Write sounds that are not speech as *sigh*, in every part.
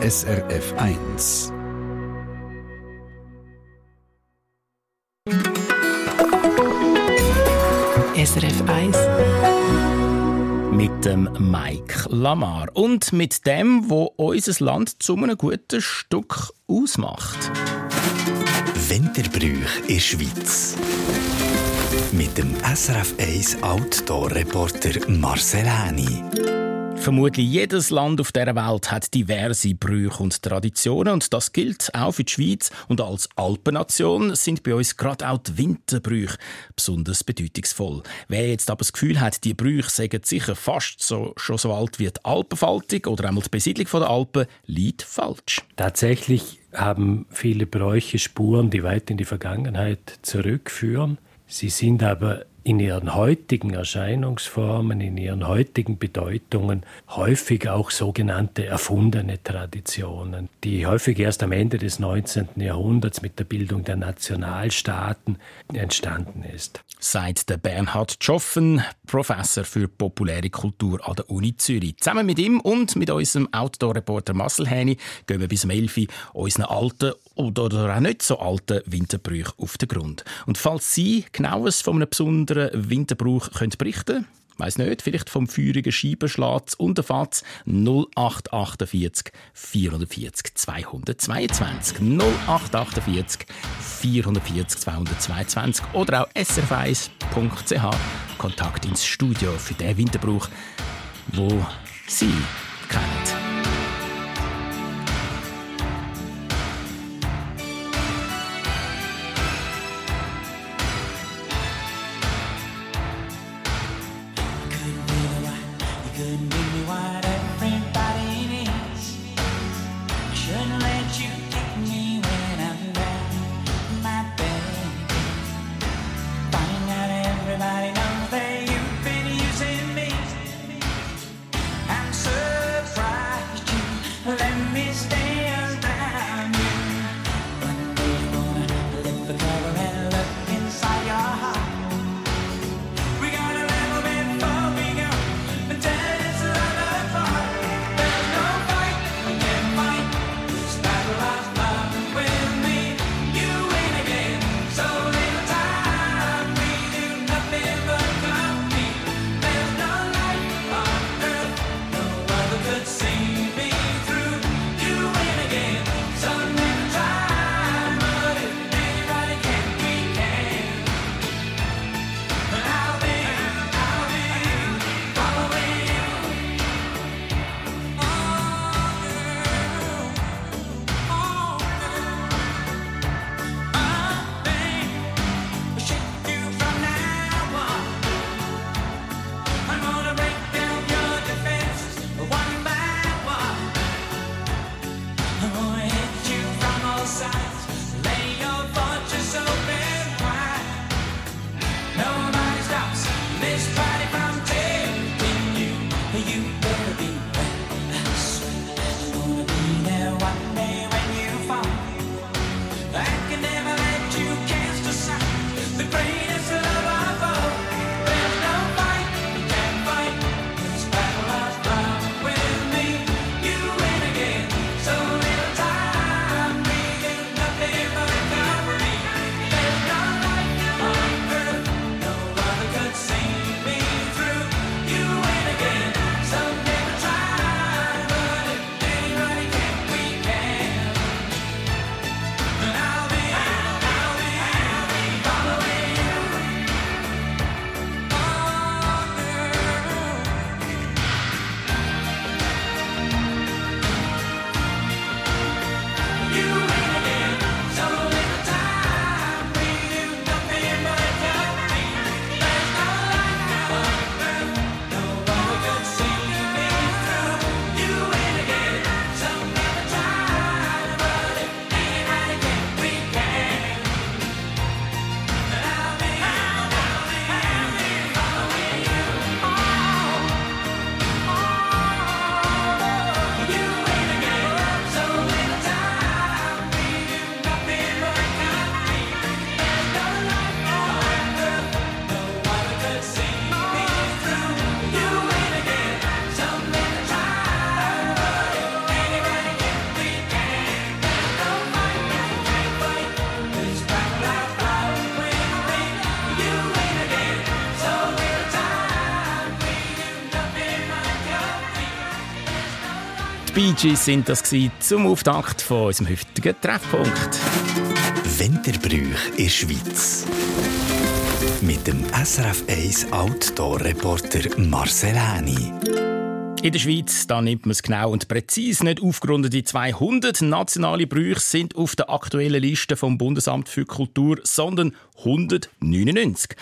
SRF 1. SRF 1 mit dem Mike Lamar und mit dem, wo unser Land zu einem guten Stück ausmacht. Winterbrüch in der Schweiz. Mit dem SRF 1 Outdoor-Reporter Marcel Häni. Vermutlich jedes Land auf der Welt hat diverse Brüche und Traditionen und das gilt auch für die Schweiz. Und als Alpennation sind bei uns gerade auch die Winterbrüche besonders bedeutungsvoll. Wer jetzt aber das Gefühl hat, die Brüche seien sicher fast so, schon so alt wie die Alpenfaltung oder einmal die Besiedlung der Alpen, liegt falsch. Tatsächlich haben viele Bräuche Spuren, die weit in die Vergangenheit zurückführen. Sie sind aber in ihren heutigen Erscheinungsformen, in ihren heutigen Bedeutungen häufig auch sogenannte erfundene Traditionen, die häufig erst am Ende des 19. Jahrhunderts mit der Bildung der Nationalstaaten entstanden ist. Sagt der Bernhard Schoffen, Professor für populäre Kultur an der Uni Zürich. Zusammen mit ihm und mit unserem Outdoor-Reporter Marcel Häni gehen wir bis um 11 Uhr unseren alten oder auch nicht so alten Winterbrüchen auf den Grund. Und falls Sie genaues von einem besonderen Winterbrauch können berichten Weiss nicht, vielleicht vom feurigen Scheibenschlag und der Fatz 0848 440 222 0848 440 222 oder auch srf1.ch Kontakt ins Studio für den Winterbrauch, wo Sie kennen. Bee Gees sind das zum Auftakt von unserem heutigen Treffpunkt. Winterbrüch in der Schweiz. Mit dem SRF 1 Outdoor-Reporter Marcel Häni. In der Schweiz da nimmt man es genau und präzise. Nicht aufgerundete 200 nationale Brüche sind auf der aktuellen Liste vom Bundesamt für Kultur, sondern 199.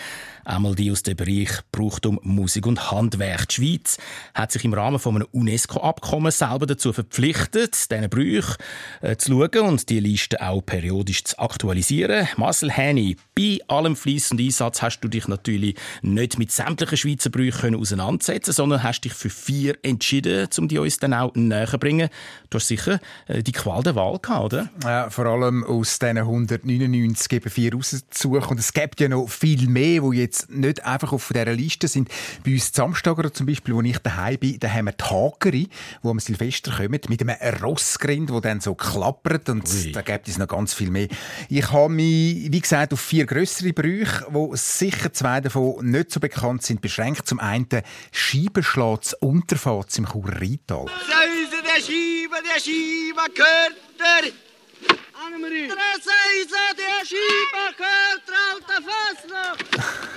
Einmal die aus dem Bereich Brauchtum, Musik und Handwerk. Die Schweiz hat sich im Rahmen von einem UNESCO-Abkommen selber dazu verpflichtet, diese Brüche äh, zu schauen und die Liste auch periodisch zu aktualisieren. Marcel Häni, bei allem Fleiss und Einsatz hast du dich natürlich nicht mit sämtlichen Schweizer Brüchen auseinandersetzen sondern hast dich für vier entschieden, um die uns dann auch näher zu bringen. Du hast sicher äh, die Qual der Wahl gehabt, oder? Ja, vor allem aus diesen 199 eben vier rauszusuchen. Und es gibt ja noch viel mehr, die jetzt jetzt nicht einfach auf dieser Liste sind. Bei uns Samstag zum Beispiel, wo ich daheim bin, da haben wir die Hageri, wo am Silvester kommen, mit einem Rossgrind, der dann so klappert und Ui. da gibt es noch ganz viel mehr. Ich habe mich, wie gesagt, auf vier größere Brüche, wo sicher zwei davon nicht so bekannt sind, beschränkt. Zum einen Scheibenschlatz Unterfahrt im Churer Rheintal. Säuse der Scheibe, der Scheibe gehört der Annemarie. Der Säuse der Scheibe gehört der alte Fassnacht. *laughs*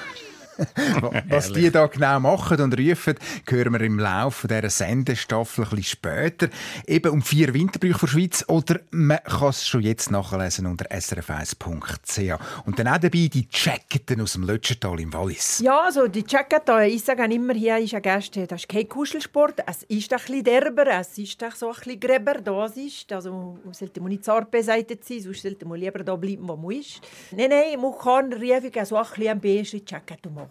*laughs* Was die da genau machen und rufen, hören wir im Laufe dieser Sendestaffel ein bisschen später. Eben um vier Winterbrüche der Schweiz oder man kann es schon jetzt nachlesen unter srf1.ch. Und dann auch dabei die Jacketen aus dem Lötschental im Wallis. Ja, also die Jacketen, ich sage immer, hier ist ein Gast, das ist kein Kuschelsport, es ist ein bisschen derber, es ist so ein bisschen gräber, das ist, also man sollte nicht zart beseitigt sein, sonst sollte man lieber da bleiben, wo man ist. Nein, nein, man kann riefig so ein bisschen ein bisschen Jacketen machen.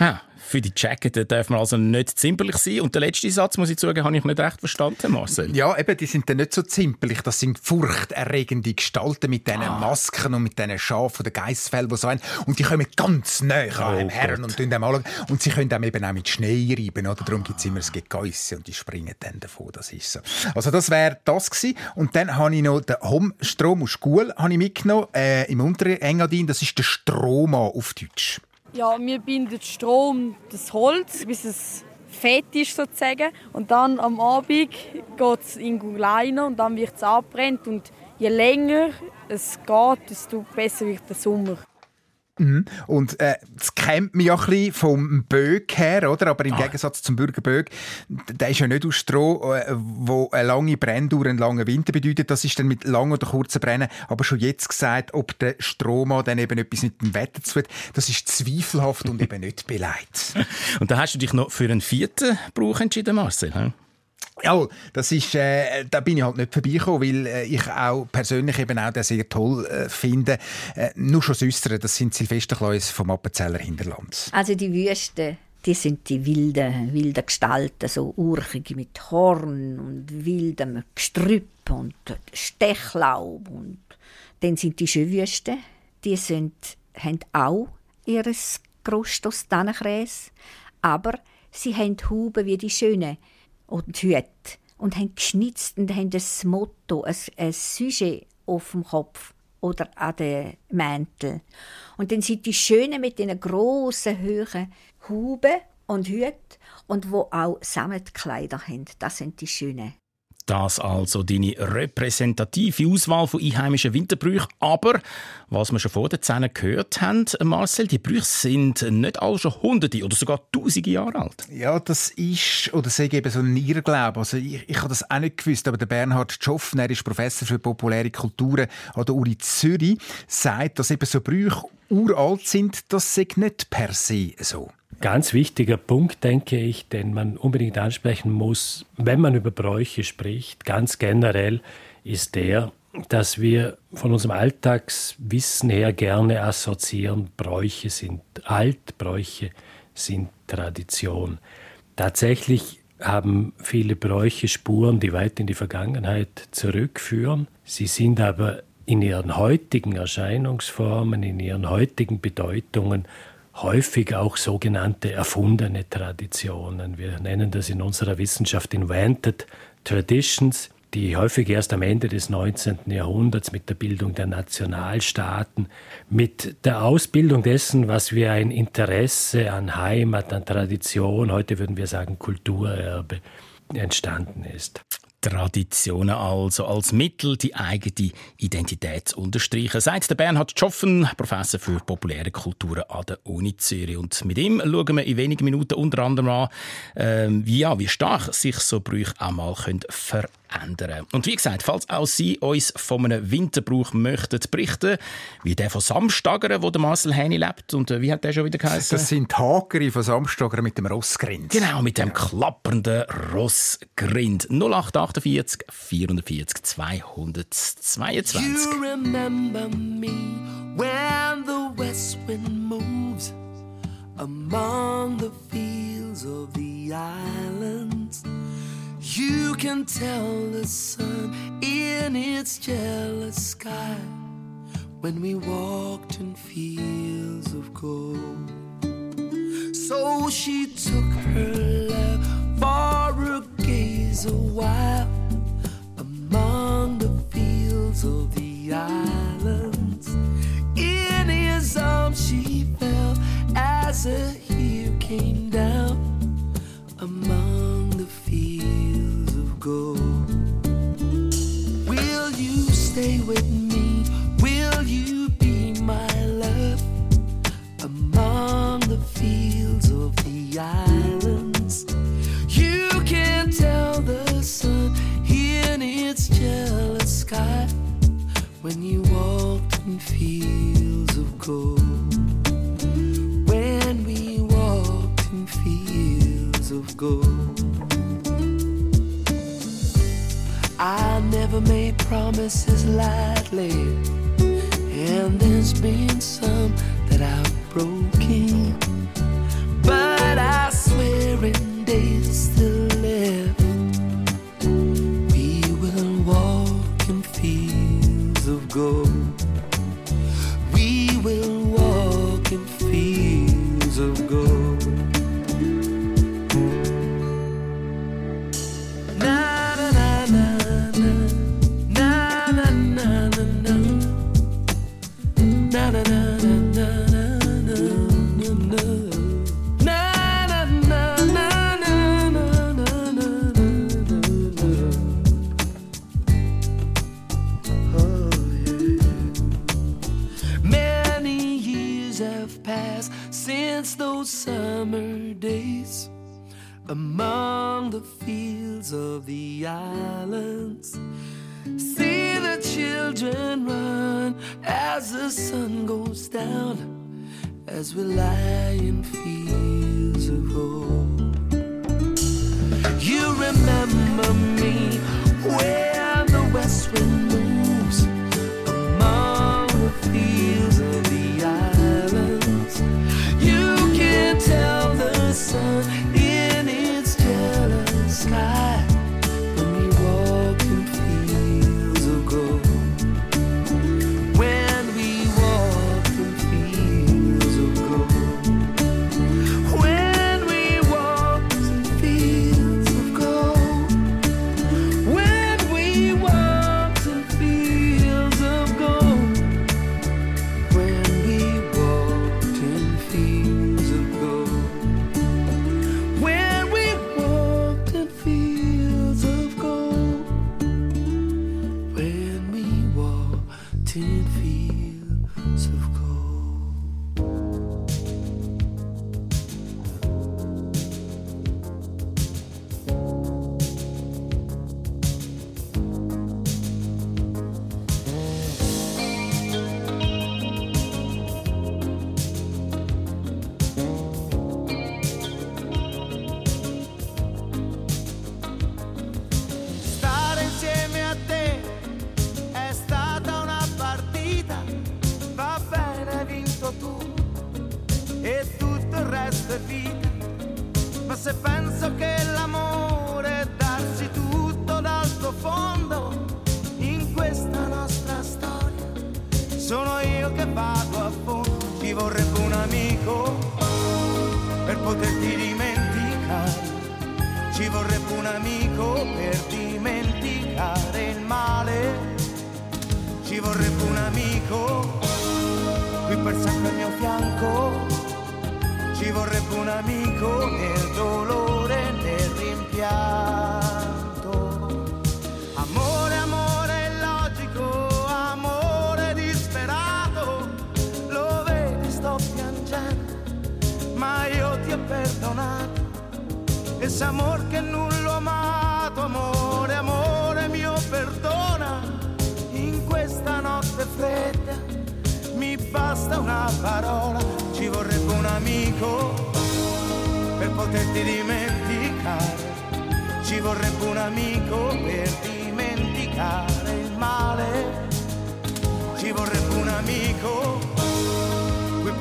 Ah, für die Jacket darf man also nicht zimperlich sein. Und der letzte Satz, muss ich zugeben, habe ich nicht recht verstanden, Marcel. Ja, eben, die sind dann nicht so zimperlich. Das sind furchterregende Gestalten mit diesen ah. Masken und mit diesen Schafen oder Geissfällen, die so haben. Und die kommen ganz nah an dem oh Herren und tun dem alle. Und sie können dem eben auch mit Schnee reiben. Oder? Darum gibt es immer das Gegeisse und die springen dann davon. Das ist so. Also das wäre das gewesen. Und dann habe ich noch den Hom-Strom aus Schule mitgenommen, äh, im Unterengadin. Das ist der Stroma auf Deutsch. Ja, wir binden Strom, das Holz, bis es fett ist sozusagen. Und dann am Abend geht es in Gulainer und dann wird es abbrennt. Und je länger es geht, desto besser wird der Sommer. Mhm. Und äh, das kennt man ja ein bisschen vom Böck her, oder? Aber im ah. Gegensatz zum Bürger Böck, der ist ja nicht aus Stroh, äh, wo eine lange Brenndauer einen langen Winter bedeutet. Das ist dann mit langen oder kurzen Brennen. Aber schon jetzt gesagt, ob der Strohmann dann eben etwas mit dem Wetter zu tun das ist zweifelhaft und eben nicht beleidigt. *laughs* und da hast du dich noch für einen vierten Brauch entschieden, Marcel? Hm? Ja, das ist, äh, da bin ich halt nicht vorbeigekommen, weil äh, ich auch persönlich eben auch den sehr toll äh, finde. Äh, nur schon Äußere, das sind Silvesterkläuse vom Appenzeller Hinterland. Also die Wüste, die sind die wilden, wilden Gestalten, so urchig mit Horn und wildem Gestrüpp und Stechlaub. Und dann sind die Schönwüsten, die sind, haben auch ihres Krust aus aber sie haben Huben wie die Schönen und Hüte und haben geschnitzt und haben das Motto, ein, ein Sujet auf dem Kopf oder an den Mäntel. Und dann sind die Schönen mit den grossen, hohen Huben und Hüten und wo auch Sammetkleider haben. Das sind die Schönen. Das also deine repräsentative Auswahl von einheimischen Winterbrüchen. Aber, was wir schon vor den Zähnen gehört haben, Marcel, die Brüche sind nicht alle schon hunderte oder sogar tausende Jahre alt. Ja, das ist, oder sage eben so ein Irrglaube. Also ich, ich habe das auch nicht gewusst, aber der Bernhard Schoffen, er ist Professor für populäre Kulturen an der Uni Zürich, sagt, dass eben so Brüche uralt sind, das sei nicht per se so. Ganz wichtiger Punkt, denke ich, den man unbedingt ansprechen muss, wenn man über Bräuche spricht, ganz generell, ist der, dass wir von unserem Alltagswissen her gerne assoziieren, Bräuche sind alt, Bräuche sind Tradition. Tatsächlich haben viele Bräuche Spuren, die weit in die Vergangenheit zurückführen. Sie sind aber in ihren heutigen Erscheinungsformen, in ihren heutigen Bedeutungen häufig auch sogenannte erfundene Traditionen. Wir nennen das in unserer Wissenschaft Invented Traditions, die häufig erst am Ende des 19. Jahrhunderts mit der Bildung der Nationalstaaten, mit der Ausbildung dessen, was wir ein Interesse an Heimat, an Tradition, heute würden wir sagen Kulturerbe, entstanden ist. Traditionen also als Mittel, die eigene Identität zu unterstreichen, sagt der Bernhard Schoffen, Professor für populäre Kulturen an der Uni Zürich. Und mit ihm schauen wir in wenigen Minuten unter anderem an, äh, wie, ja, wie stark sich so Brüche auch mal verändern können. Und wie gesagt, falls auch Sie uns von einem Winterbrauch möchten berichten, wie der von Samstagern, wo der Marcel Häni lebt, und äh, wie hat der schon wieder geheißen? Das sind die Hakeri von Samstagern mit dem Rossgrind. Genau, mit dem klappernden Rossgrind. 0848 440 222. You remember me when the west wind moves among the fields of the islands. You can tell the sun in its jealous sky when we walked in fields of gold. So she took her love for a gaze a while among the fields of the islands. In his arms she fell as a year came down islands? You can tell the sun in its jealous sky when you walked in fields of gold. When we walked in fields of gold. I never made promises lightly, and there's been some that I've broken. But I swear in days still left, we will walk in fields of gold.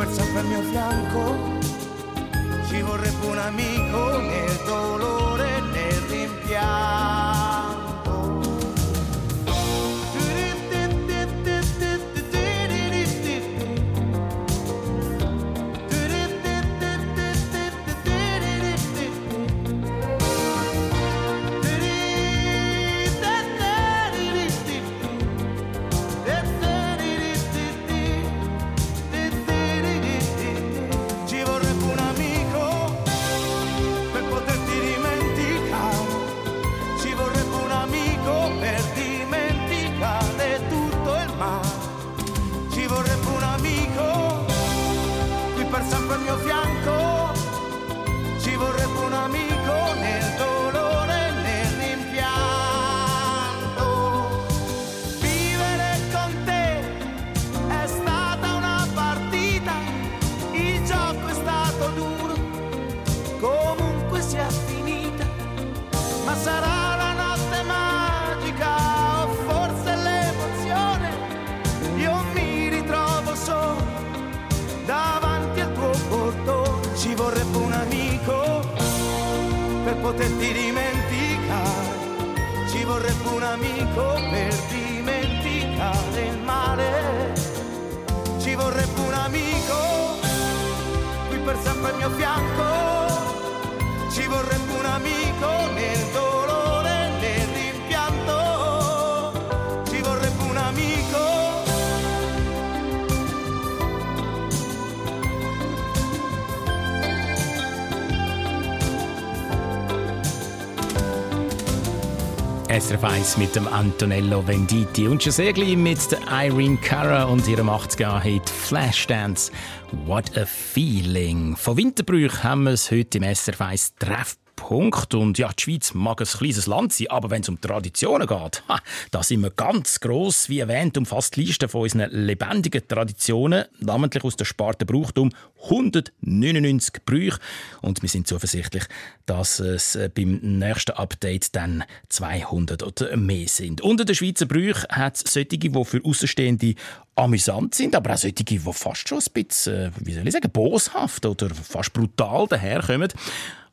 Per sempre al mio fianco. Ci vorrebbe un amico nel dolore e nel rimpianto. Amico per dimenticare il male, ci vorrebbe un amico qui per sempre al mio fianco, ci vorrebbe un amico nel dolore SRF 1 mit dem Antonello Venditti und schon sehr gleich mit der Irene Cara und ihrem 80er-Hit Flashdance. What a feeling. Von Winterbrüch haben wir es heute im SRF 1 Treffpunkt. Und ja, die Schweiz mag ein kleines Land sein, aber wenn es um Traditionen geht, ha, da sind wir ganz gross. Wie erwähnt, umfasst die Liste von unseren lebendigen Traditionen, namentlich aus der Sparte Brauchtum, 199 Brüche. Und wir sind zuversichtlich, dass es äh, beim nächsten Update dann 200 oder mehr sind. Unter den Schweizer Brüchen hat es solche, die für Außenstehende amüsant sind, aber auch solche, die fast schon ein bisschen, äh, wie soll ich sagen, boshaft oder fast brutal daherkommen.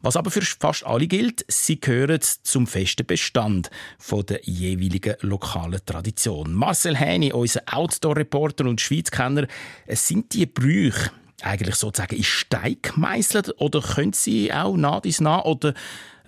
Was aber für fast alle gilt, sie gehören zum festen Bestand von der jeweiligen lokalen Tradition. Marcel Häni, unser Outdoor-Reporter und Schweizkenner, sind die Brüche eigentlich sozusagen in Stein gemeißelt oder können sie auch nah dies nah oder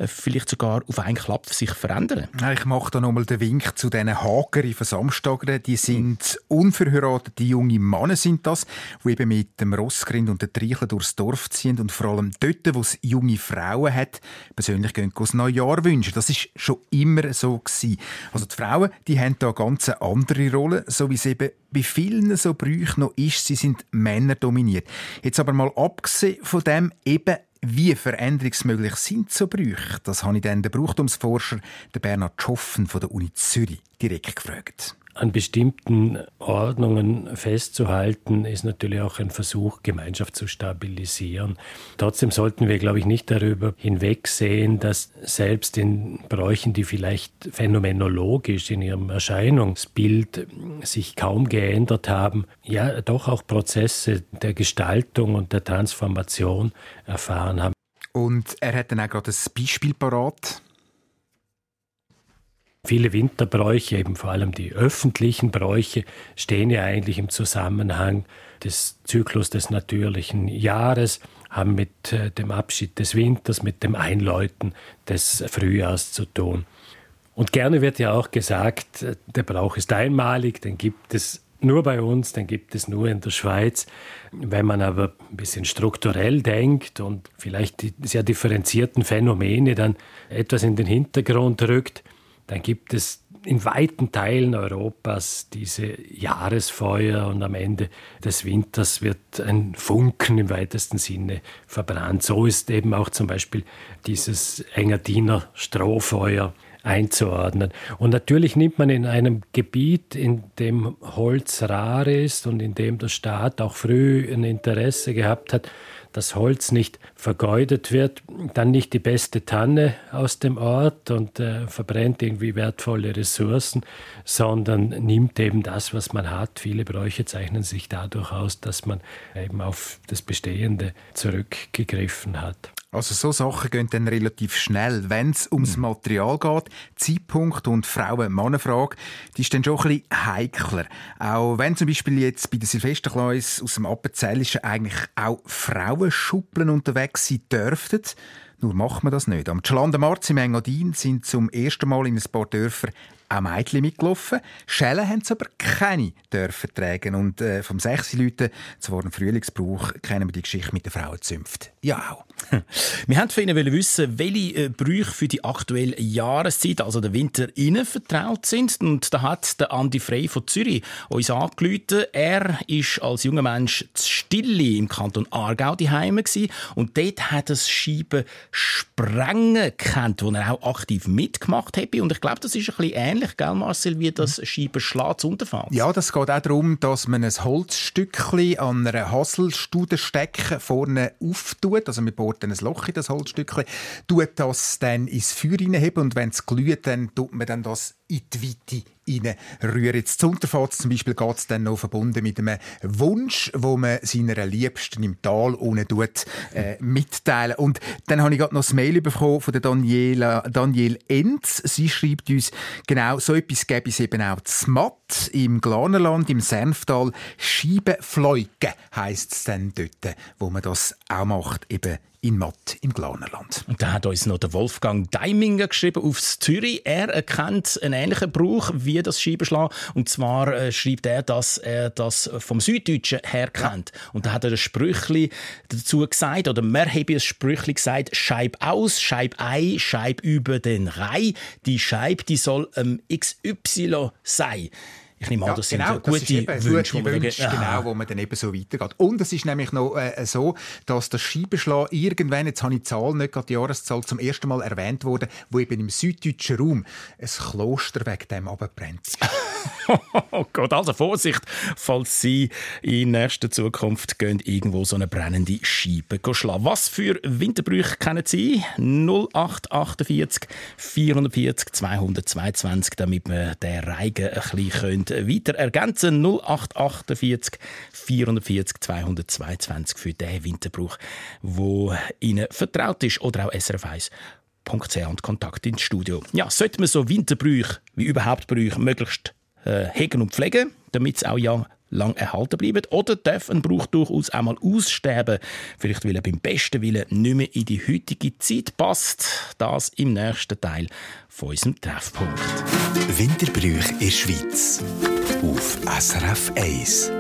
vielleicht sogar auf einen Klapp sich verändern? Ich mache da nochmal den Wink zu diesen Hageri von Samstagern. Die sind unverheiratete junge Männer, sind das, die eben mit dem Rossgrind und den Treicheln durchs Dorf ziehen und vor allem dort, wo es junge Frauen hat, persönlich gehen das Neujahr wünschen. Das ist schon immer so gewesen. Also die Frauen, die haben da ganz eine andere Rolle, so wie es eben bei vielen so Brüchen noch ist. Sie sind Männer dominiert. Jetzt aber mal abgesehen von dem eben wie veränderungsmöglich sind so Brüche? Das habe ich dann den Brauchtumsforscher Bernhard Schoffen von der Uni Zürich direkt gefragt. An bestimmten Ordnungen festzuhalten, ist natürlich auch ein Versuch, Gemeinschaft zu stabilisieren. Trotzdem sollten wir, glaube ich, nicht darüber hinwegsehen, dass selbst in Bräuchen, die vielleicht phänomenologisch in ihrem Erscheinungsbild sich kaum geändert haben, ja doch auch Prozesse der Gestaltung und der Transformation erfahren haben. Und er hat dann auch gerade ein Beispiel parat. Viele Winterbräuche, eben vor allem die öffentlichen Bräuche, stehen ja eigentlich im Zusammenhang des Zyklus des natürlichen Jahres, haben mit äh, dem Abschied des Winters, mit dem Einläuten des Frühjahrs zu tun. Und gerne wird ja auch gesagt, äh, der Brauch ist einmalig, den gibt es nur bei uns, den gibt es nur in der Schweiz. Wenn man aber ein bisschen strukturell denkt und vielleicht die sehr differenzierten Phänomene dann etwas in den Hintergrund rückt, dann gibt es in weiten Teilen Europas diese Jahresfeuer und am Ende des Winters wird ein Funken im weitesten Sinne verbrannt. So ist eben auch zum Beispiel dieses Engadiner Strohfeuer einzuordnen. Und natürlich nimmt man in einem Gebiet, in dem Holz rar ist und in dem der Staat auch früh ein Interesse gehabt hat, dass Holz nicht vergeudet wird, dann nicht die beste Tanne aus dem Ort und äh, verbrennt irgendwie wertvolle Ressourcen, sondern nimmt eben das, was man hat. Viele Bräuche zeichnen sich dadurch aus, dass man eben auf das Bestehende zurückgegriffen hat. Also so Sachen gehen dann relativ schnell. Wenn es ums Material geht, Zeitpunkt und Frauen-Mann-Frage, die ist dann schon ein bisschen heikler. Auch wenn zum Beispiel jetzt bei den Silvesterkleus aus dem Appenzellischen eigentlich auch Frauenschuppeln unterwegs sein dürften, nur macht man das nicht. Am Chalanda Marz im Engadin sind zum ersten Mal in ein paar Dörfer auch Mädchen mitgelaufen. Schellen haben sie aber keine dürfen tragen. Und äh, vom sechs Leuten zu einem Frühlingsbrauch kennen wir die Geschichte mit den Frauenzünften. Ja auch. *laughs* Wir wollten von Ihnen wissen, welche äh, Brüche für die aktuelle Jahreszeit, also den Winter, Ihnen vertraut sind. Und da hat der Andi Frey von Zürich uns angerufen. Er ist als junger Mensch zu Stille im Kanton Aargau daheim und dort hat das Scheiben Sprengen kennt, wo er auch aktiv mitgemacht hat. Und ich glaube, das ist ein bisschen ähnlich, gell, Marcel, wie das Scheiben Schlaz unterfällt. Ja, das geht auch darum, dass man ein Holzstückchen an einer Haselstude stecken vorne auftut. Also man bohrt dann ein Loch in das Holzstückchen, tut das dann ins Feuer hineinheben und wenn es glüht, dann tut man dann das in die Weite reinrühren. Jetzt zu Unterfahrt zum Beispiel geht es dann noch verbunden mit einem Wunsch, wo man seiner Liebsten im Tal unten tut, äh, mitteilen. Und dann habe ich gerade noch das Mail bekommen von der Daniela, Daniel Enz. Sie schreibt uns, genau so etwas gäbe es eben auch zu Matt im Glanerland, im Senftal. Scheibenfleuge heisst es dann dort, wo man das auch macht, eben in Matt im Glanerland. Und da hat uns noch der Wolfgang Deiminger geschrieben aufs Zürich. Er erkennt einen ähnlichen Brauch wie das Scheibenschlagen. Und zwar äh, schreibt er, dass er das vom Süddeutschen her kennt. Ja. Und da hat er ein Sprüchli dazu gesagt, oder wir haben ein Sprüchli gesagt, Scheib aus, Scheib ein, Scheib über den Rhein. Die Scheib, die soll ähm, XY sein. Ich nehme an, das genau, sind so gute das Wünsche, gute Wünsche genau, wo man dann eben so weitergeht. Und es ist nämlich noch äh, so, dass das Scheibenschlag irgendwann, jetzt habe ich die Zahl, nicht gerade die Jahreszahl, zum ersten Mal erwähnt wurde, wo eben im süddeutschen Raum ein Kloster wegen dem abbrennt. *laughs* oh Gott, also Vorsicht, falls Sie in nächster Zukunft gehen, irgendwo so eine brennende Scheibe schlagen. Was für Winterbrüche kennen Sie? 0848 440 222, damit wir den Reigen ein bisschen weiter ergänzen 0848 440 222 für den Winterbruch, wo Ihnen vertraut ist oder auch SRF 1 und Kontakt ins Studio. Ja, sollte man so Winterbrüche wie überhaupt Brüche möglichst äh, hegen und pflegen, damit es auch ja lang erhalten bleiben? Oder darf ein Brauch durchaus auch mal aussterben? Vielleicht, weil er beim besten Willen nicht mehr in die heutige Zeit passt. Das im nächsten Teil von unserem Treffpunkt. Winterbrüche in Schweiz auf SRF 1.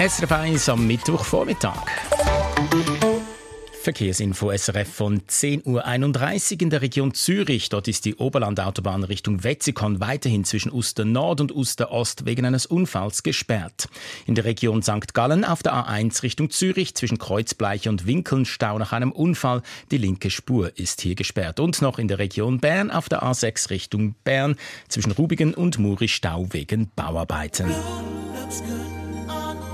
SRF 1 am Mittwochvormittag. Verkehrsinfo SRF von 10.31 Uhr in der Region Zürich. Dort ist die Oberlandautobahn Richtung Wetzikon weiterhin zwischen Uster Nord und Uster Ost wegen eines Unfalls gesperrt. In der Region St. Gallen auf der A1 Richtung Zürich zwischen Kreuzbleiche und Winkelnstau nach einem Unfall. Die linke Spur ist hier gesperrt. Und noch in der Region Bern auf der A6 Richtung Bern zwischen Rubigen und Muri Stau wegen Bauarbeiten. Run,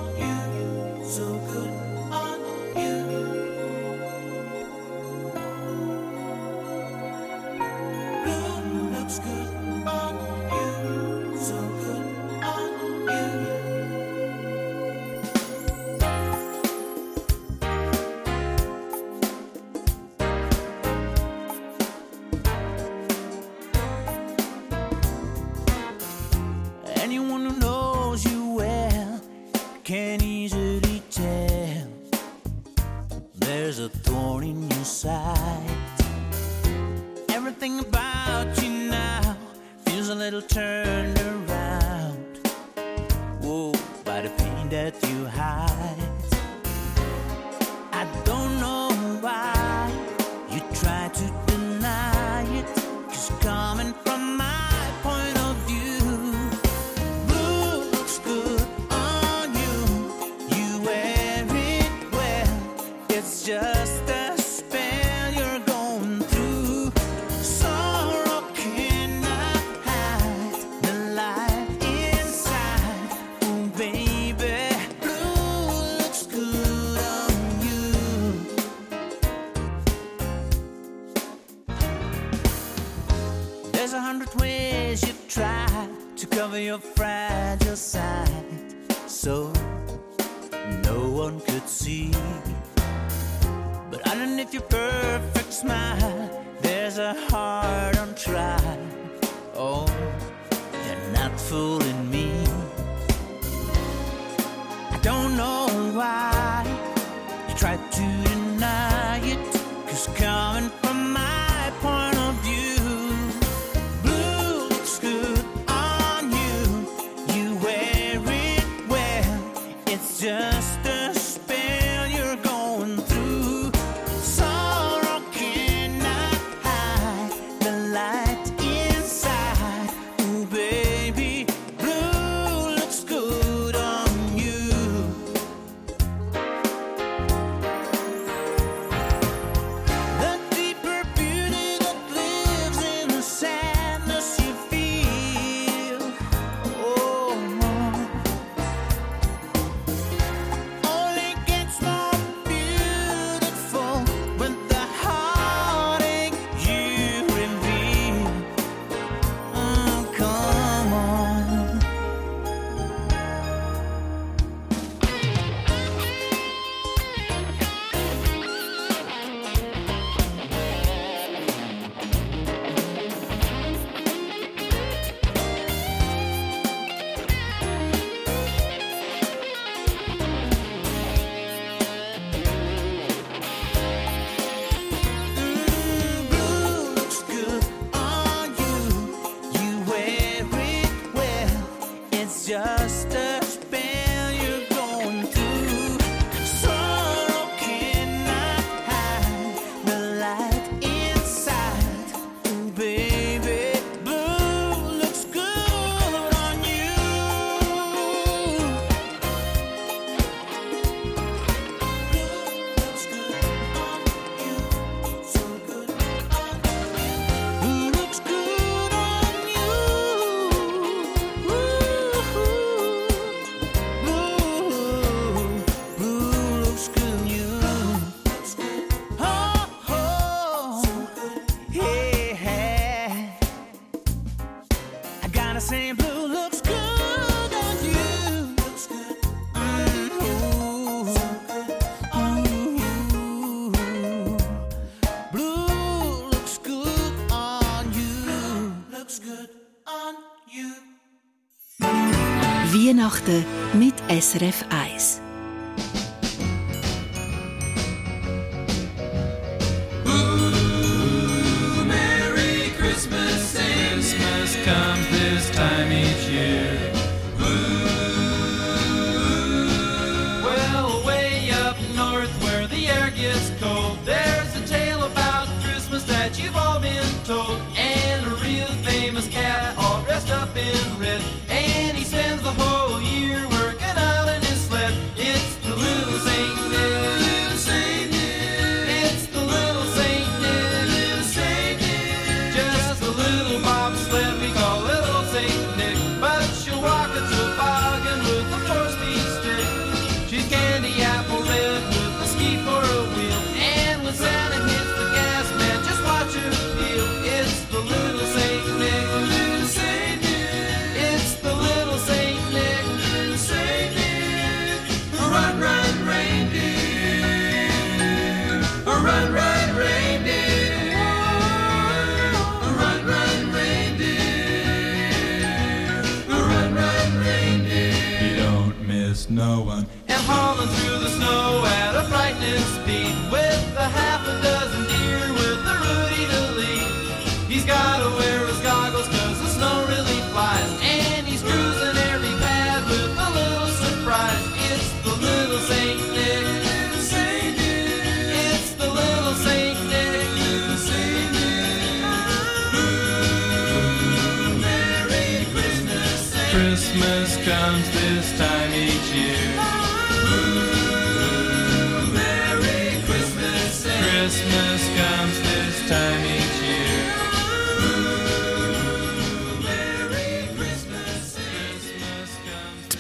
Geschichten mit SRF 1.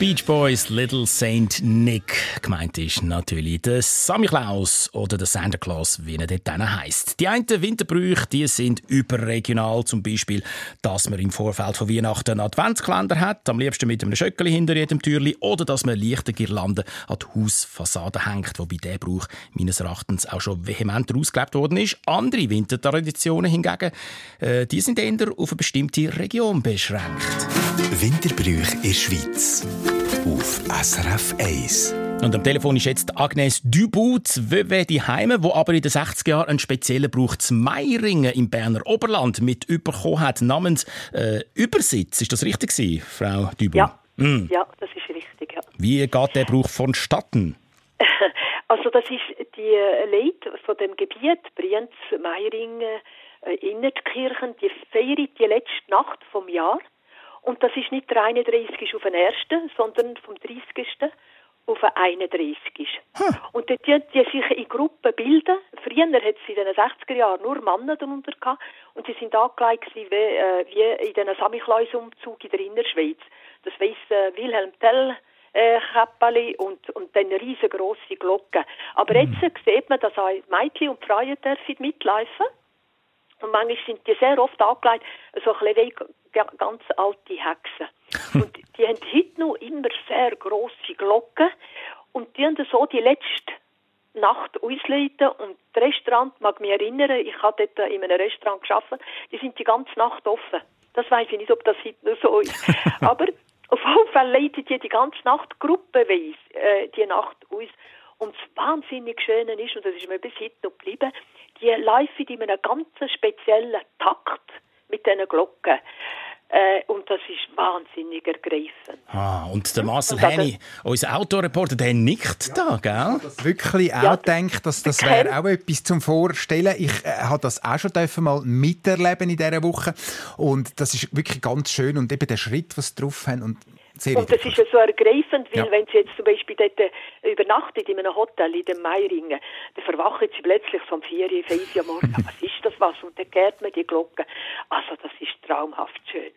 Beach Boys Little Saint Nick gemeint ist natürlich der Sammy Klaus oder der Santa Claus, wie er dort heisst. Die einen Winterbrüche, die sind überregional, zum Beispiel, dass man im Vorfeld von Weihnachten einen Adventskalender hat, am liebsten mit einem Schöckeli hinter jedem Türli, oder dass man leichte Girlanden an die Hausfassade hängt, wobei der Brauch meines Erachtens auch schon vehement ausgelebt worden ist. Andere Wintertraditionen hingegen, äh, die sind eher auf eine bestimmte Region beschränkt. Winterbrüche in der Schweiz. Auf SRF 1. Und am Telefon ist jetzt Agnes Dubout zu WW die Heime, wo aber in den 60er Jahren einen speziellen Brauch zu Meiringen im Berner Oberland mit überkommen hat, namens äh, Übersitz. Ist das richtig gewesen, Frau Dubout? Ja. Mm. Ja, das ist richtig, ja. Wie geht der Brauch vonstatten? *laughs* Also das ist die Leute von dem Gebiet Brienz, Meiringen, äh, Innertkirchen, die feiern die letzte Nacht vom Jahr. Und das ist nicht der 31. auf den 1., sondern vom 30. auf den 31. Und dort tun die sich in Gruppen bilden. Früher hat es in den 60er Jahren nur Männer darunter gehabt. Und sie sind angelegt wie, äh, wie in den Samichlaus-Umzug in der Innerschweiz. Das weiss äh, Wilhelm Tell, äh, Käppeli und, und dann riesengroße Glocken. Aber jetzt äh, sieht man, dass auch Mädchen und Frauen dürfen mitlaufen. Und manchmal sind die sehr oft angelegt, so ein bisschen wie ganz alte Hexen. *laughs* Und die haben heute noch immer sehr grosse Glocken und die haben so die letzte Nacht ausleiten und das Restaurant, mag mich erinnern, ich habe dort in einem Restaurant gearbeitet, die sind die ganze Nacht offen. Das weiß ich nicht, ob das heute noch so ist. *laughs* Aber auf jeden Fall leiten die die ganze Nacht gruppenweise äh, die Nacht aus. Und das wahnsinnig Schöne ist, und das ist mir bis heute noch geblieben, die laufen in einem ganz speziellen Takt mit diesen Glocken. Äh, und das ist wahnsinnig ergreifend. Ah, und der Marcel Henny, unser Autoreporter, der nickt da, gell? wirklich auch denkt, dass das wäre auch etwas zum Vorstellen. Ich äh, habe das auch schon dürfen mal miterleben in dieser Woche und das ist wirklich ganz schön und eben der Schritt, was sie drauf haben und sehr Und das ist ja so ergreifend, weil Ja. wenn Sie jetzt zum Beispiel dort äh, übernachtet in einem Hotel in dem Meiringen, dann verwachen Sie plötzlich so um 4, 5 Uhr morgens. Was ist das was? Und dann gehört man die Glocke. Also das ist traumhaft schön.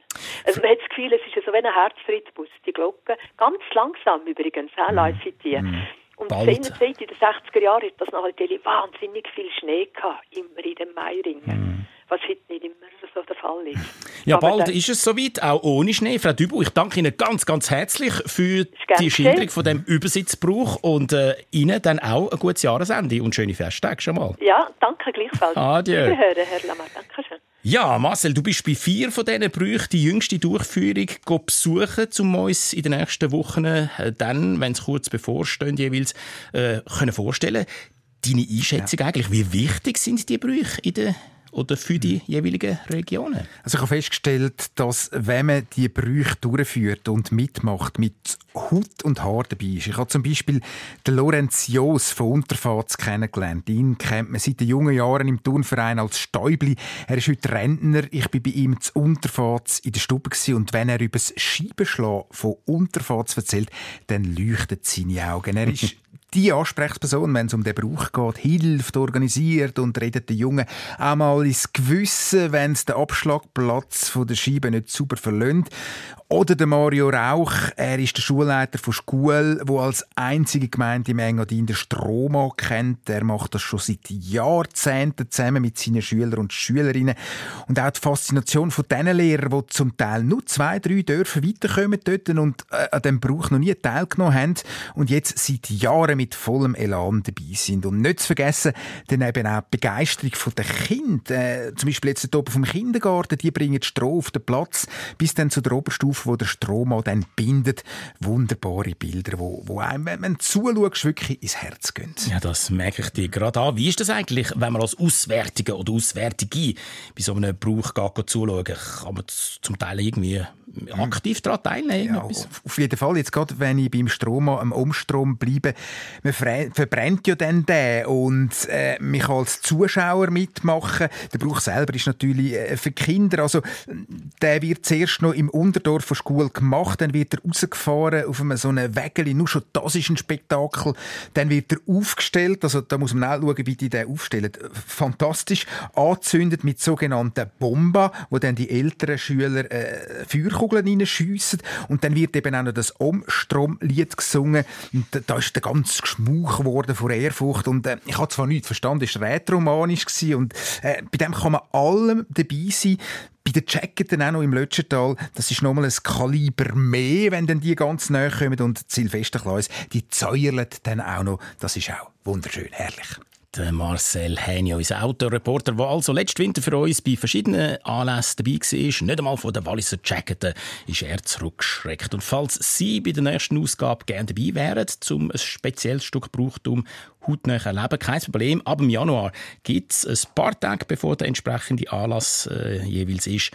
Also man hat das Gefühl, es ist ja so wie ein Herzrhythmus, die Glocke. Ganz langsam übrigens, auch laufen die. Und Bald. seinerzeit in den 60er Jahren hat das noch natürlich wahnsinnig viel Schnee gehabt, immer in dem Meiringen. Was heute nicht immer so der Fall ist. Ja, Aber bald ist es soweit, auch ohne Schnee. Frau Dübel, ich danke Ihnen ganz, ganz herzlich für die Schilderung von dem Übersitzbrauch und äh, Ihnen dann auch ein gutes Jahresende und schöne Festtage schon mal. Ja, danke gleichfalls. Adieu. Wiederhören, Herr Lamar. Danke schön. Ja, Marcel, du bist bei vier von diesen Brüchen die jüngste Durchführung besuchen, um uns in den nächsten Wochen äh, dann, wenn es kurz bevorsteht, jeweils äh, können vorstellen. Deine Einschätzung eigentlich, wie wichtig sind die Brüche in der oder für die jeweiligen Regionen? Also ich habe festgestellt, dass wenn man die Brüche durchführt und mitmacht, mit Hut und Haar dabei ist. Ich habe zum Beispiel den Lorenz Joos von Unterfahrt kennengelernt. Ihn kennt man seit den jungen Jahren im Turnverein als Stäubli. Er ist heute Rentner. Ich bin bei ihm zu Unterfahrt in der Stube und wenn er über das Scheibenschlagen von Unterfahrt erzählt, dann leuchten seine Augen. Er ist *laughs* die Ansprechperson, wenn es um den Brauch geht, hilft, organisiert und redet den Jungen auch mal ins Gewissen, wenn es den Abschlagplatz von der Scheibe nicht sauber verlöhnt. Oder der Mario Rauch, er ist der Schulleiter von Schule, wo als einzige Gemeinde im Engadin den Stroma kennt. Er macht das schon seit Jahrzehnten zusammen mit seinen Schülern und Schülerinnen. Und auch die Faszination von diesen Lehrern, die zum Teil nur zwei, drei Dörfer weiterkommen dort und äh, an dem Brauch noch nie teilgenommen haben und jetzt seit Jahren mit vollem Elan dabei sind. Und nicht zu vergessen, dann eben auch die Begeisterung der Kinder. Äh, zum Beispiel jetzt oben vom Kindergarten, die bringen Stroh auf den Platz, bis dann zu der Oberstufe, wo der Strohmann dann bindet. Wunderbare Bilder, wo, wo einem, wenn man zuschaut, wirklich ins Herz gehen. Ja, das merke ich dir gerade an. Wie ist das eigentlich, wenn man als Auswärtige oder Auswärtige bei so einem Brauch zuschauen? Kann man zum Teil irgendwie aktiv daran teilnehmen? Ja, auf jeden Fall. Jetzt gerade, wenn ich beim Strom am Umstrom bleibe, man verbrennt ja dann den und äh, man kann als Zuschauer mitmachen. Der Brauch selber ist natürlich äh, für Kinder. Also der wird zuerst noch im Unterdorf von Schule gemacht, dann wird er rausgefahren auf einem, so einem Wägeli. Nur schon das ist ein Spektakel. Dann wird er aufgestellt, also da muss man auch schauen, wie die den aufstellen. Fantastisch. Angezündet mit sogenannten Bomben, wo dann die älteren Schüler äh, Feuerkugeln reinschiessen. Und dann wird eben auch noch das Omstromlied gesungen. Und da- ist der ganz geschmuch geworden vor Ehrfurcht. Und äh, ich habe zwar nichts verstanden, es war rätoromanisch und äh, bei dem kann man allem dabei sein. Bei den Jacketen auch noch im Lötschental, das ist nochmal ein Kaliber mehr, wenn dann die ganz nahe kommen. Und Silvesterklaus, die zäuerlet dann auch noch. Das ist auch wunderschön, herrlich. Der Marcel Henio, unser Autoreporter, der also letzten Winter für uns bei verschiedenen Anlässen dabei war, nicht einmal von den Walliser Jacketen ist er zurückgeschreckt. Und falls Sie bei der nächsten Ausgabe gerne dabei wären, zum ein spezielles Stück Brauchtum hautnah erleben, kein Problem. Ab dem Januar gibt es ein paar Tage, bevor der entsprechende Anlass äh, jeweils ist,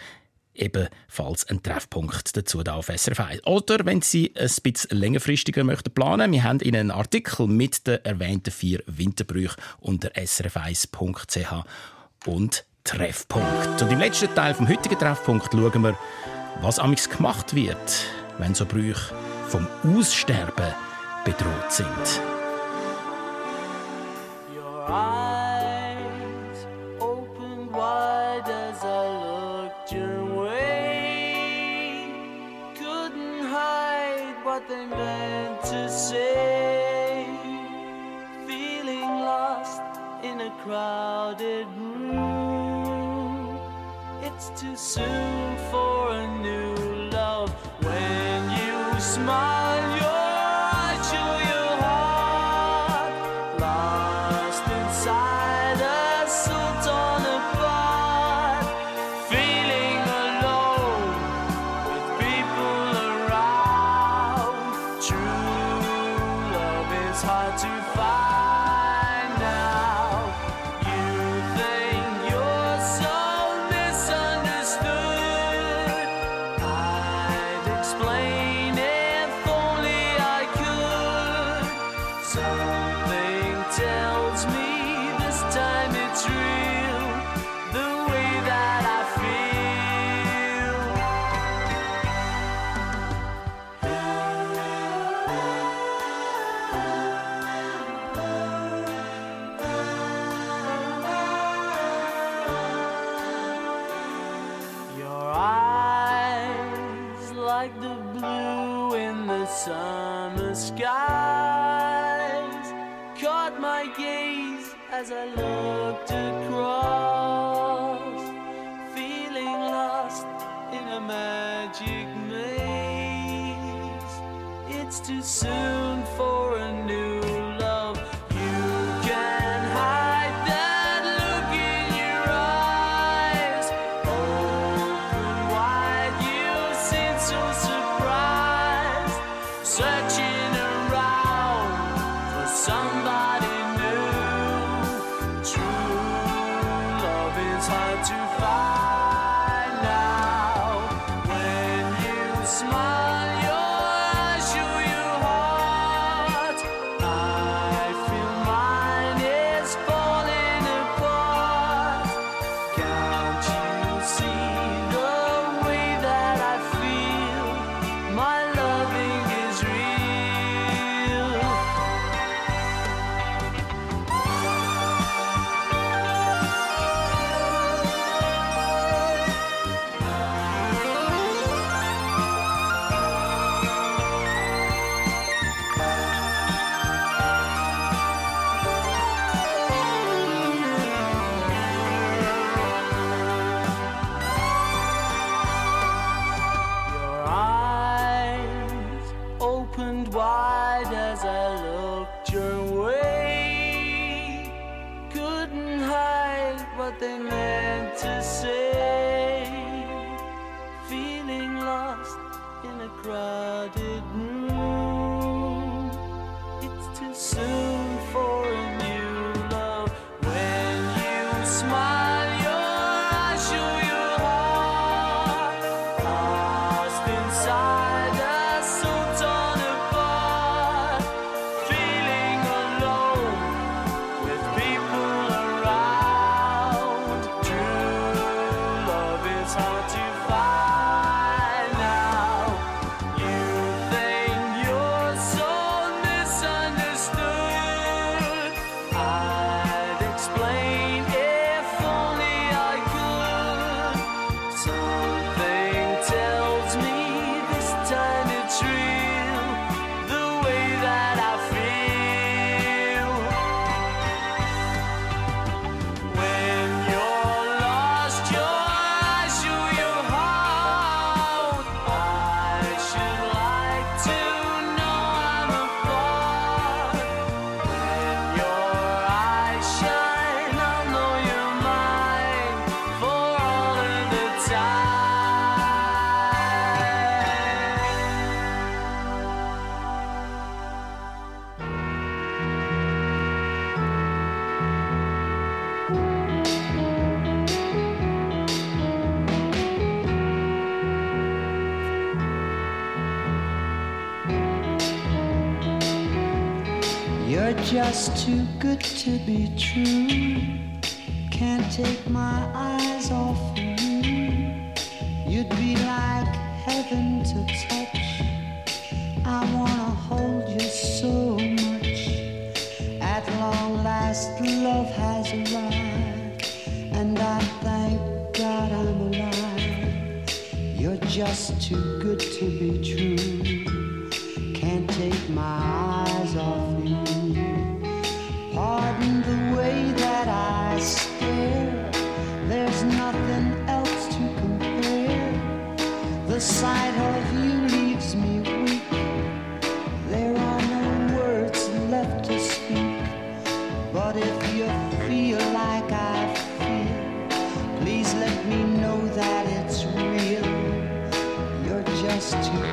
ebenfalls ein Treffpunkt dazu da auf SRF 1. Oder wenn Sie ein bisschen längerfristiger möchten planen, wir haben Ihnen einen Artikel mit den erwähnten vier Winterbrüchen unter srf1.ch und Treffpunkt. Und im letzten Teil vom heutigen Treffpunkt schauen wir, was amigs gemacht wird, wenn so Brüche vom Aussterben bedroht sind. What they meant to say. Feeling lost in a crowded room. It's too soon too soon It's too good to be true. Can't take my eyes off of you. You'd be like heaven to touch.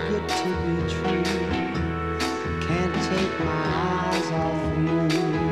good to be true. Can't take my eyes off you.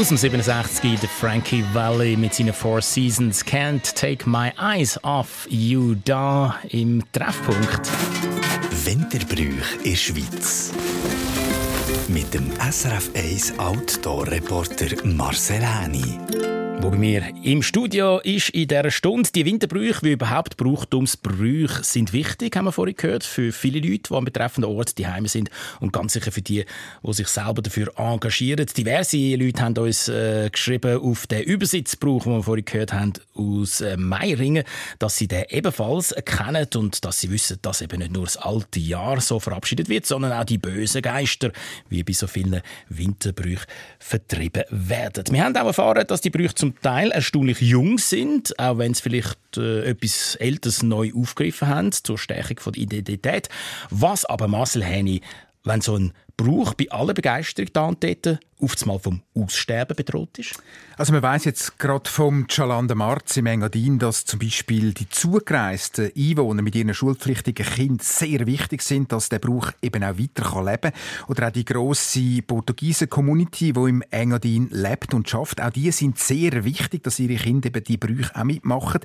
Aus dem 67 der Frankie Valley mit seinen Four Seasons Can't Take My Eyes Off You da im Treffpunkt. Winterbrüch in Schweiz. Mit dem SRF 1 Outdoor-Reporter Marcel Häni. Wo bei mir im Studio ist in dieser Stunde die Winterbrüche, wie überhaupt Brauchtumsbrüche sind wichtig, haben wir vorhin gehört, für viele Leute, die am betreffenden Ort die Heime sind und ganz sicher für die, die sich selber dafür engagieren. Diverse Leute haben uns äh, geschrieben auf den Übersitzbrauch, den wir vorhin gehört haben, aus äh, Meiringen, dass sie den ebenfalls kennen und dass sie wissen, dass eben nicht nur das alte Jahr so verabschiedet wird, sondern auch die bösen Geister, wie bei so vielen Winterbrüchen, vertrieben werden. Wir haben auch erfahren, dass die Brüche zum Teil erstaunlich jung sind, auch wenn sie vielleicht äh, etwas Älteres neu aufgegriffen haben, zur Stärkung von der Identität. Was aber Marcel Häni, wenn so ein Brauch bei aller Begeisterung da und dort auf einmal vom Aussterben bedroht ist? Also man weiß jetzt gerade vom Chalander Marz im Engadin, dass zum Beispiel die zugereisten Einwohner mit ihren schulpflichtigen Kindern sehr wichtig sind, dass der Brauch eben auch weiter leben kann. Oder auch die grosse portugiesische Community, die im Engadin lebt und schafft, auch die sind sehr wichtig, dass ihre Kinder eben die Brüche auch mitmachen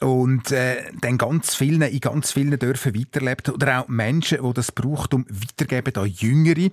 und äh, dann ganz vielen, in ganz vielen Dörfern weiterlebt. Oder auch Menschen, die das Brauchtum weitergeben an Jüngere.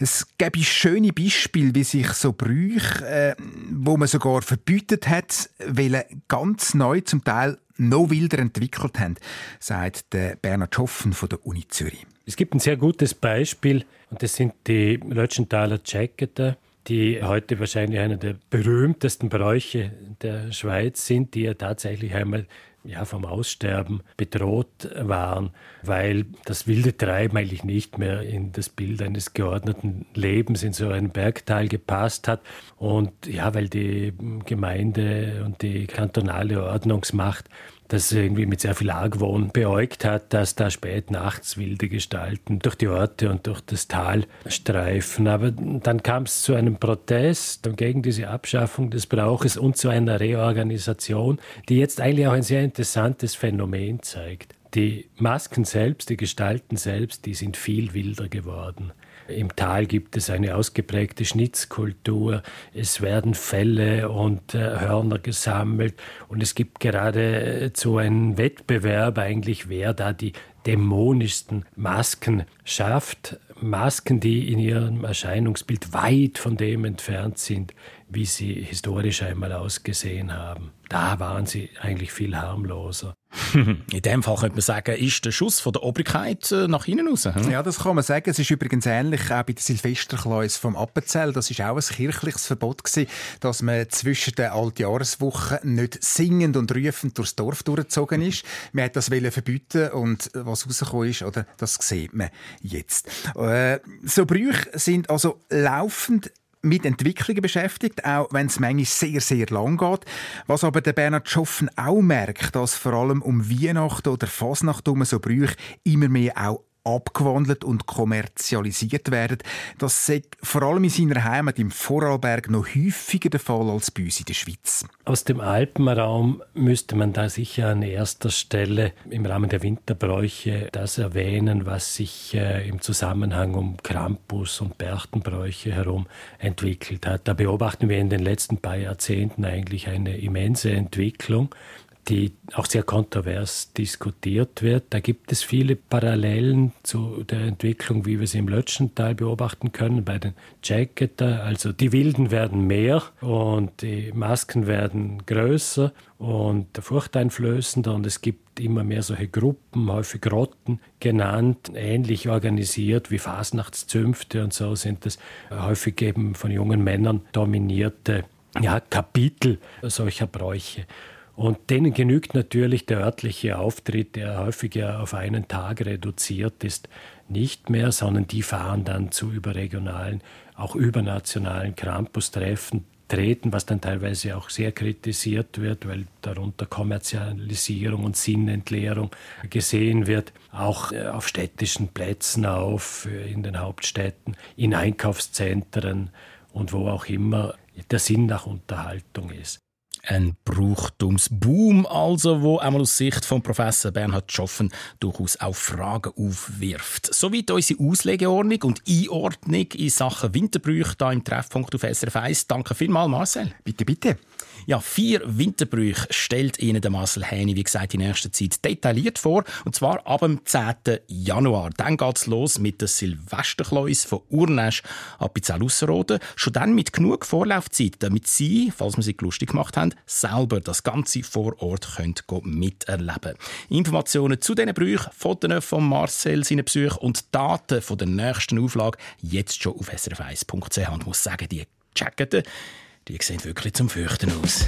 Es gibt schöne Beispiele, wie sich so Brüche, äh, wo man sogar verbietet hat, weil ganz neu zum Teil noch wilder entwickelt haben, sagt der Bernhard Schoffen von der Uni Zürich. Es gibt ein sehr gutes Beispiel und das sind die Lötschenthaler Jacketer, die heute wahrscheinlich einer der berühmtesten Bräuche der Schweiz sind, die ja tatsächlich einmal ja, vom Aussterben bedroht waren, weil das wilde Treiben eigentlich nicht mehr in das Bild eines geordneten Lebens in so einem Bergtal gepasst hat. Und ja, weil die Gemeinde und die kantonale Ordnungsmacht das irgendwie mit sehr viel Argwohn beäugt hat, dass da spät nachts wilde Gestalten durch die Orte und durch das Tal streifen. Aber dann kam es zu einem Protest gegen diese Abschaffung des Brauches und zu einer Reorganisation, die jetzt eigentlich auch ein sehr interessantes Phänomen zeigt. Die Masken selbst, die Gestalten selbst, die sind viel wilder geworden. Im Tal gibt es eine ausgeprägte Schnitzkultur. Es werden Felle und äh, Hörner gesammelt. Und es gibt geradezu einen Wettbewerb eigentlich, wer da die dämonischsten Masken schafft. Masken, die in ihrem Erscheinungsbild weit von dem entfernt sind, wie sie historisch einmal ausgesehen haben. Da waren sie eigentlich viel harmloser. *laughs* In dem Fall könnte man sagen, ist der Schuss von der Obrigkeit äh, nach hinten raus. Hm? Ja, das kann man sagen. Es ist übrigens ähnlich auch bei der Silvesterkleus vom Appenzell. Das ist auch ein kirchliches Verbot gewesen, dass man zwischen den Altjahreswochen nicht singend und rufend durchs Dorf durchgezogen ist. Man hat das verbieten und was rausgekommen ist, oder, das sieht man jetzt. Äh, so Brüche sind also laufend mit Entwicklungen beschäftigt, auch wenn es manchmal sehr, sehr lang geht. Was aber der Bernhard Schoffen auch merkt, dass vor allem um Weihnachten oder Fasnacht so Brüche immer mehr auch abgewandelt und kommerzialisiert werden. Das ist vor allem in seiner Heimat im Vorarlberg noch häufiger der Fall als bei uns in der Schweiz. Aus dem Alpenraum müsste man da sicher an erster Stelle im Rahmen der Winterbräuche das erwähnen, was sich äh, im Zusammenhang um Krampus und Berchtenbräuche herum entwickelt hat. Da beobachten wir in den letzten paar Jahrzehnten eigentlich eine immense Entwicklung die auch sehr kontrovers diskutiert wird. Da gibt es viele Parallelen zu der Entwicklung, wie wir sie im Lötschental beobachten können, bei den Jacketer. Also die Wilden werden mehr und die Masken werden größer und furchteinflößender und es gibt immer mehr solche Gruppen, häufig Rotten genannt, ähnlich organisiert wie Fasnachtszünfte und so sind das häufig eben von jungen Männern dominierte ja, Kapitel solcher Bräuche. Und denen genügt natürlich der örtliche Auftritt, der häufiger auf einen Tag reduziert ist, nicht mehr, sondern die fahren dann zu überregionalen, auch übernationalen Krampus-Treffen, treten, was dann teilweise auch sehr kritisiert wird, weil darunter Kommerzialisierung und Sinnentleerung gesehen wird, auch äh, auf städtischen Plätzen auf, äh, in den Hauptstädten, in Einkaufszentren und wo auch immer der Sinn nach Unterhaltung ist. Ein Brauchtumsboom, also, wo einmal aus Sicht von Professor Bernhard Schoffen durchaus auch Fragen aufwirft. Soweit unsere Auslegeordnung und Einordnung in Sachen Winterbrüche hier im Treffpunkt auf SRF 1. Danke vielmals, Marcel. Bitte, bitte. Ja, vier Winterbrüche stellt Ihnen der Marcel Häni, wie gesagt, in nächster Zeit detailliert vor. Und zwar ab dem 10. Januar. Dann geht's los mit der Silvesterkleus von Urnesch ab Pizzell Ausserrhoden. Schon dann mit genug Vorlaufzeit, damit Sie, falls wir sich lustig gemacht haben, selber das Ganze vor Ort können miterleben Informationen zu diesen Brüchen, Fotos von Marcel, seinen Besuch und Daten von der nächsten Auflage jetzt schon auf srf1.ch. Und muss sagen, die Jacketen, die sehen wirklich zum Fürchten aus.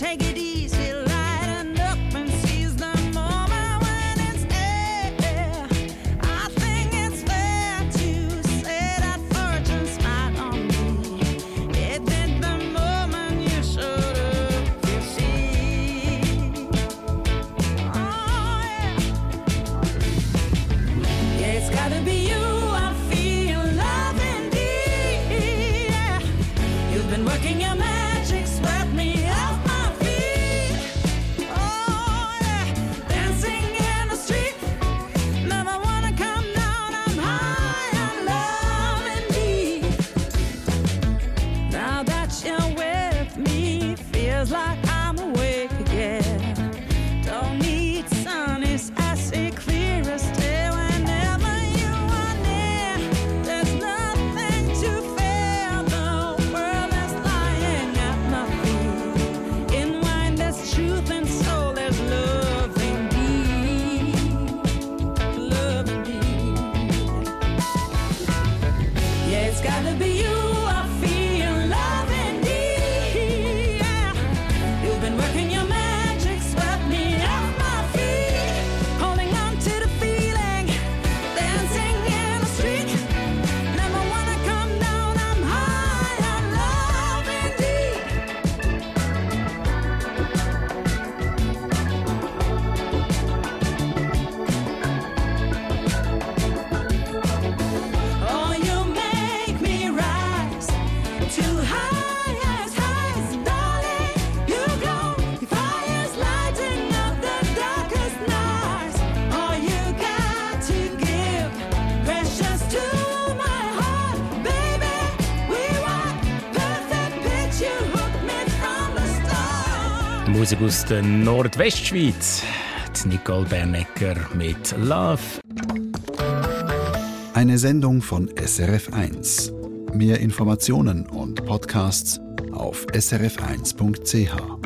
Take it der Nordwestschweiz. Die Nicole Bernecker mit Love. Eine Sendung von SRF1. Mehr Informationen und Podcasts auf srf1.ch.